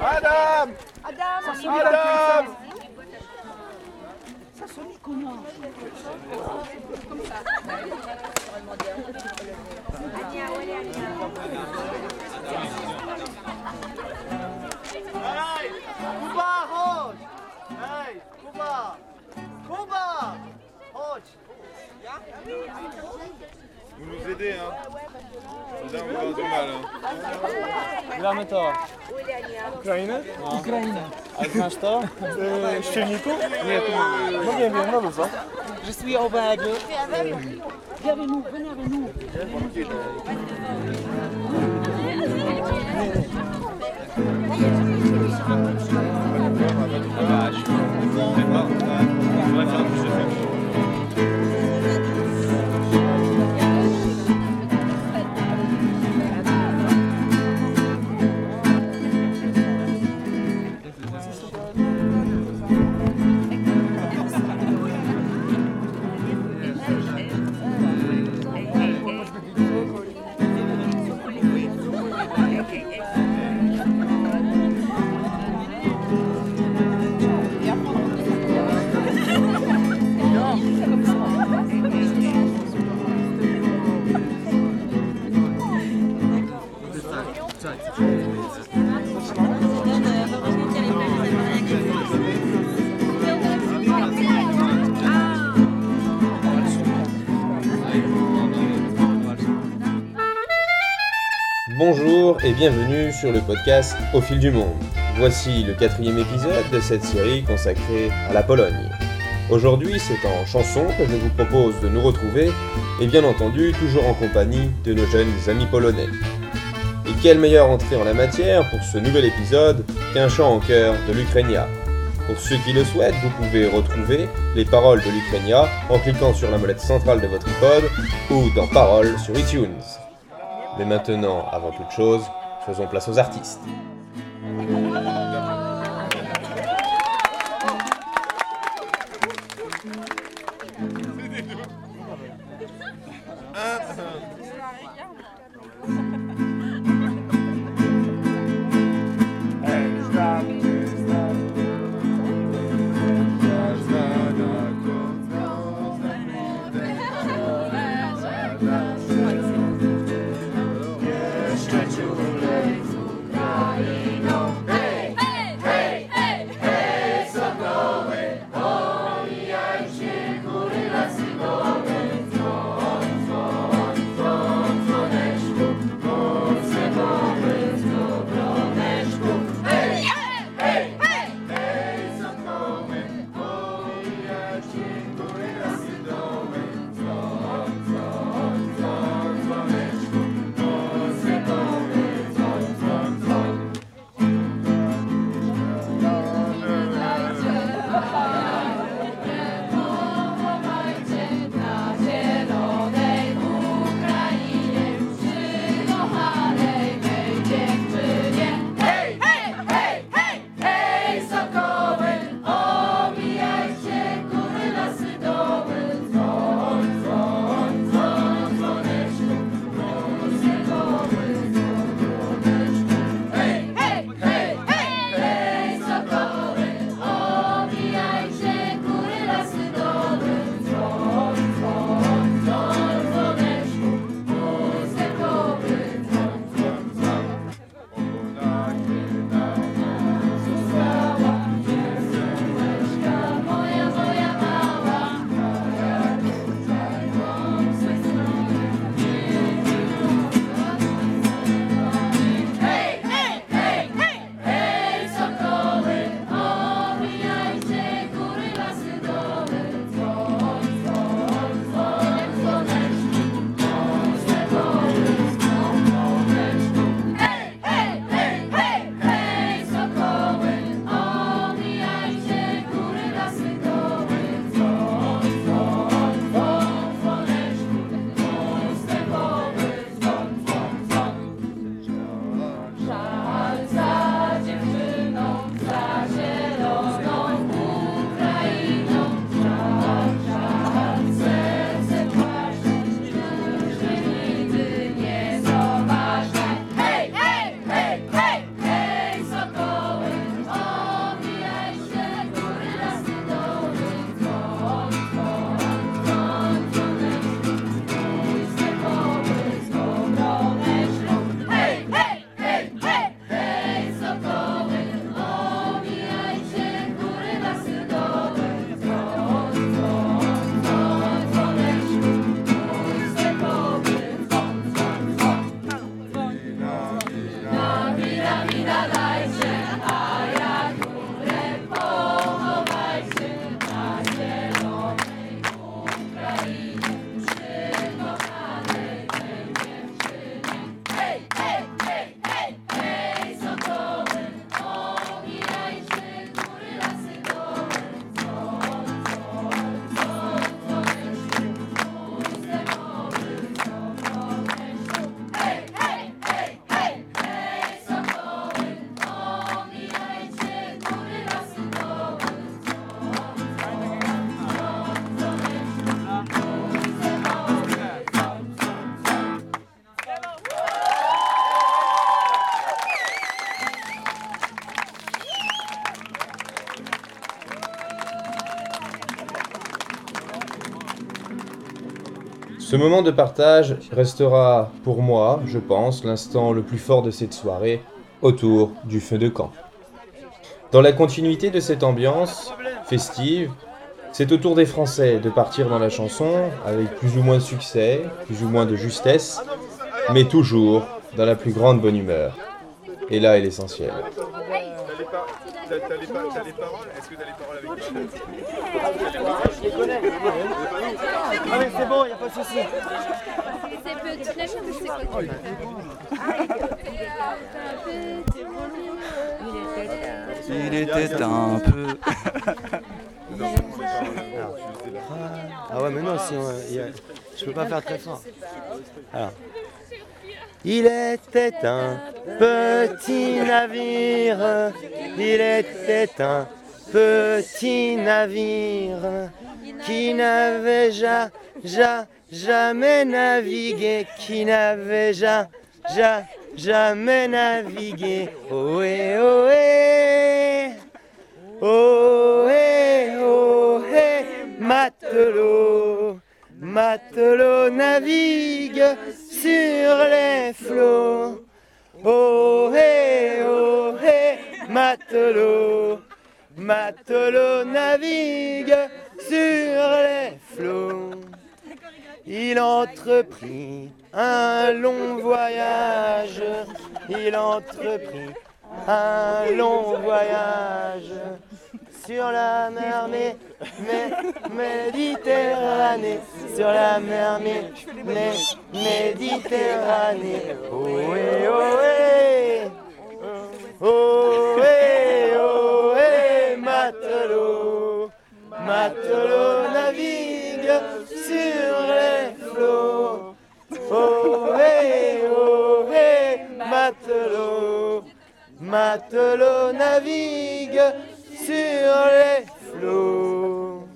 Adam Adam Hey, Kuba, chodź! Hej, Kuba! Kuba! Chodź! Vous nous aidez, hein Gramy to. Ukrainę? Ukrainę. A znasz to? Y, z silniku? Nie, tu. No nie wiem, no luzo. Je suis au bag. Viens avec nous, venez avec nous. Ten ma- bienvenue sur le podcast Au fil du monde. Voici le quatrième épisode de cette série consacrée à la Pologne. Aujourd'hui, c'est en chanson que je vous propose de nous retrouver, et bien entendu, toujours en compagnie de nos jeunes amis polonais. Et quelle meilleure entrée en la matière pour ce nouvel épisode qu'un chant en chœur de l'Ukraina. Pour ceux qui le souhaitent, vous pouvez retrouver les paroles de l'Ukraina en cliquant sur la molette centrale de votre iPod ou dans Paroles sur iTunes. Mais maintenant, avant toute chose, Faisons place aux artistes. Ce moment de partage restera pour moi, je pense, l'instant le plus fort de cette soirée, autour du feu de camp. Dans la continuité de cette ambiance festive, c'est au tour des Français de partir dans la chanson avec plus ou moins de succès, plus ou moins de justesse, mais toujours dans la plus grande bonne humeur. Et là est l'essentiel. T'as les, t'as les, les paroles? Est-ce que t'as les paroles avec toi? Ah mais c'est bon, y a pas de souci. C'est petit, chose, c'est quoi? Il était un peu. Ah ouais, mais non, si on, il y a- je peux pas faire très fort. Alors. Il était un petit navire, il était un petit navire qui n'avait ja, ja, jamais navigué, qui n'avait ja, ja, jamais navigué. Ohé, ohé, ohé, ohé, matelot, matelot navigue sur les flots. Ohé, ohé, matelot, matelot navigue sur les flots. Il entreprit un long voyage, il entreprit un long voyage sur la mer Mé- Mé- Méditerranée, sur la mer Mé- Mé- Méditerranée. Ohé, ohé, ohé, ohé, matelot, matelot navigue sur les flots. Ohé, ohé, matelot, matelot navigue sur les flots.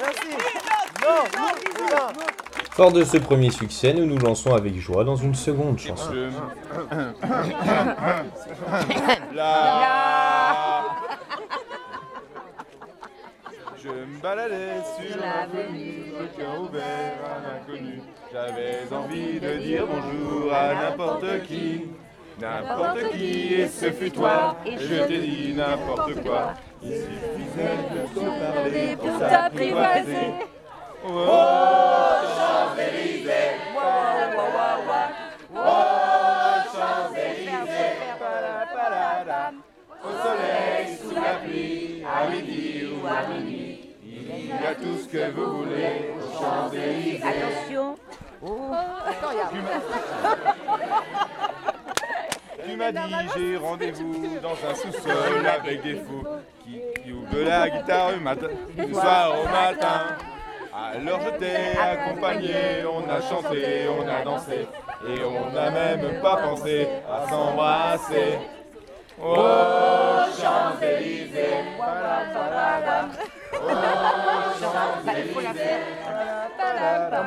Merci. Non, non, non. Fort de ce premier succès, nous nous lançons avec joie dans une seconde chanson. Là. Je me baladais sur l'avenue, le cœur ouvert à l'inconnu. J'avais envie de dire bonjour à n'importe qui, n'importe qui, et ce fut toi. Et je t'ai dit n'importe quoi. Il suffisait de se parler pour s'apprivoiser. Oh, J'ai rendez-vous dans un sous-sol avec des fous qui, qui ouvrent la guitare le matin, du soir au matin. Alors je t'ai accompagné, on a chanté, on a dansé et on n'a même pas pensé à s'embrasser. Oh Champs-Élysées, Quand même. aux Champs-Élysées. Alors moi je pense que la Lido c'est pas pour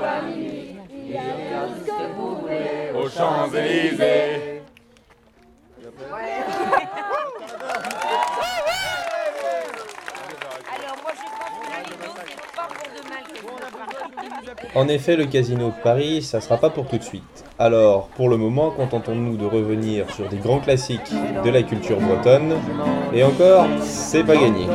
demain En effet, le casino de Paris, ça sera pas pour tout de suite. Alors, pour le moment, contentons-nous de revenir sur des grands classiques de la culture bretonne. Et encore, c'est pas gagné.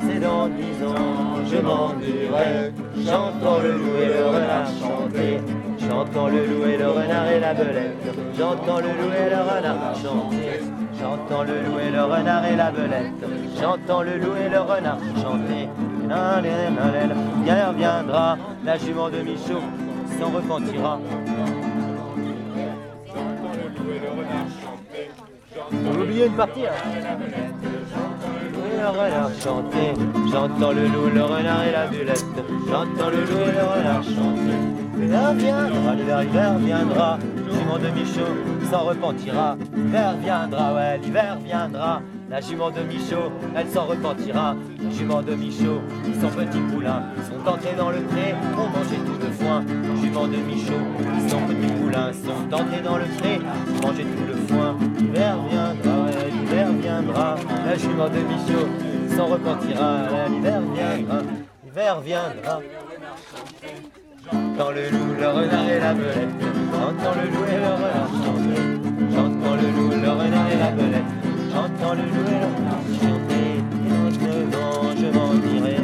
C'est dans dix ans, je m'en dirai. J'entends le loup et le renard chanter. J'entends le loup et le renard et la belette. J'entends le loup et le renard chanter. J'entends le loup et le renard et la belette. J'entends le loup et le renard chanter. Bien viendra la jument de Michaud, s'en repentira. On a oublié une partie hein. Le renard chanter, j'entends le loup, le renard et la bulette. J'entends le loup et le renard chanter. L'hiver viendra, l'hiver, l'hiver viendra. Simon de Michaud s'en repentira. L'hiver viendra, ouais, l'hiver viendra. La jument de Michaud, elle s'en repentira. Jument de Michaud, son petit poulain sont entrés dans le pré, ont mangé tout le foin. Jument de Michaud, son petit poulain sont entrés dans le pré, ont mangé tout le foin. L'hiver l'hiver La jument de Michaud s'en repentira. L'hiver viendra, l'hiver viendra. J'entends le loup, le renard et la belette. J'entends le loup et le renard chanter. J'entends le loup, le renard et la belette. J'entends le loup et le renard chanter. Et dans le vent, je m'en irai.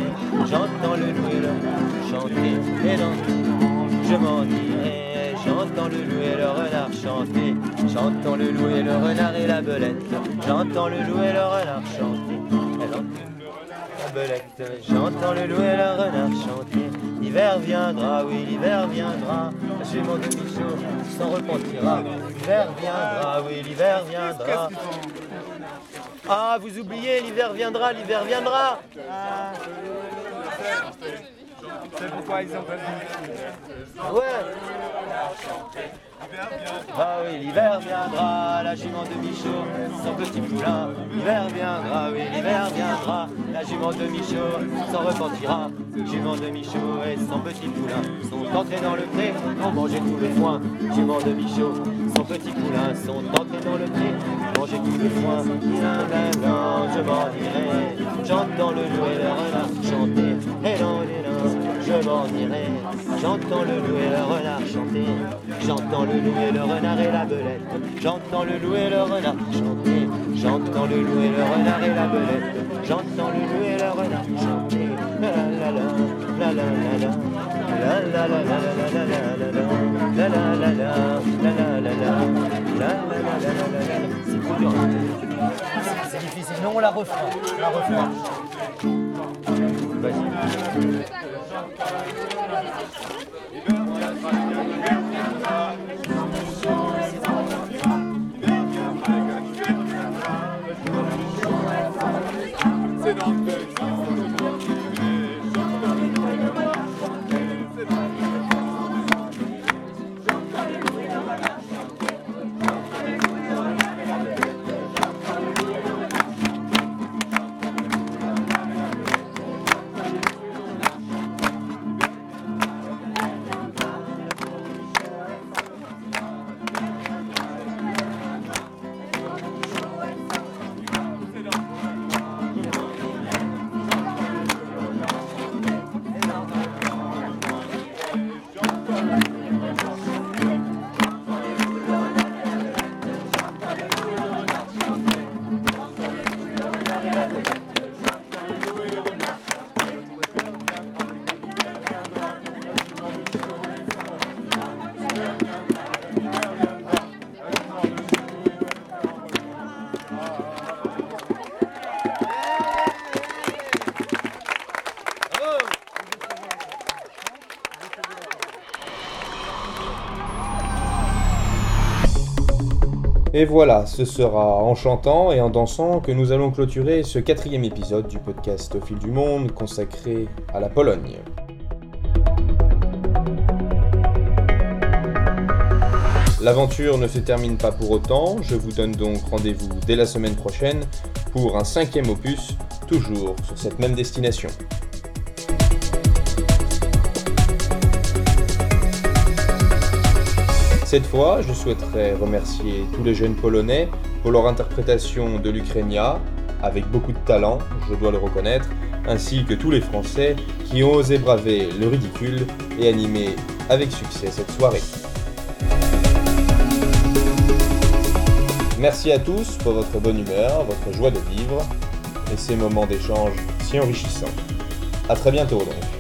J'entends le loup et le renard chanter. Et dans le vent, je m'en irai. J'entends le loup et le renard chanter. J'entends le loup et le renard et la belette. J'entends le loup et le renard chanter. La belette, j'entends le loup et le renard chanter. L'hiver viendra, oui, l'hiver viendra. La jument de Michaud s'en repentira. L'hiver viendra, oui, l'hiver viendra. Ah, vous oubliez, l'hiver viendra, l'hiver viendra. C'est pourquoi ils ont pas Ouais. Ah oui, l'hiver viendra, la jument de Michaud, son petit poulain. L'hiver viendra, oui, l'hiver viendra, la jument de Michaud s'en repentira. Jument de Michaud et son petit poulain sont entrés dans le pré, ont mangé tout le foin. Jument de Michaud, son petit poulain sont entrés dans le pré, mangé tout le foin. Là, là, je m'en irai, j'entends le loup et le renard chanter. Et non, et non, je m'en irai, j'entends le loup et le renard chanter. J'entends le loup et le renard et la belette. J'entends le loup et le renard chanter. J'entends le loup et le renard et la belette. J'entends le loup et le renard chanter. La la la la la la la. La la la la la la la la. La la la la la la la la. La la Спасибо. Et voilà, ce sera en chantant et en dansant que nous allons clôturer ce quatrième épisode du podcast Au fil du monde consacré à la Pologne. L'aventure ne se termine pas pour autant, je vous donne donc rendez-vous dès la semaine prochaine pour un cinquième opus, toujours sur cette même destination. Cette fois, je souhaiterais remercier tous les jeunes Polonais pour leur interprétation de l'Ukraina, avec beaucoup de talent, je dois le reconnaître, ainsi que tous les Français qui ont osé braver le ridicule et animer avec succès cette soirée. Merci à tous pour votre bonne humeur, votre joie de vivre et ces moments d'échange si enrichissants. A très bientôt donc.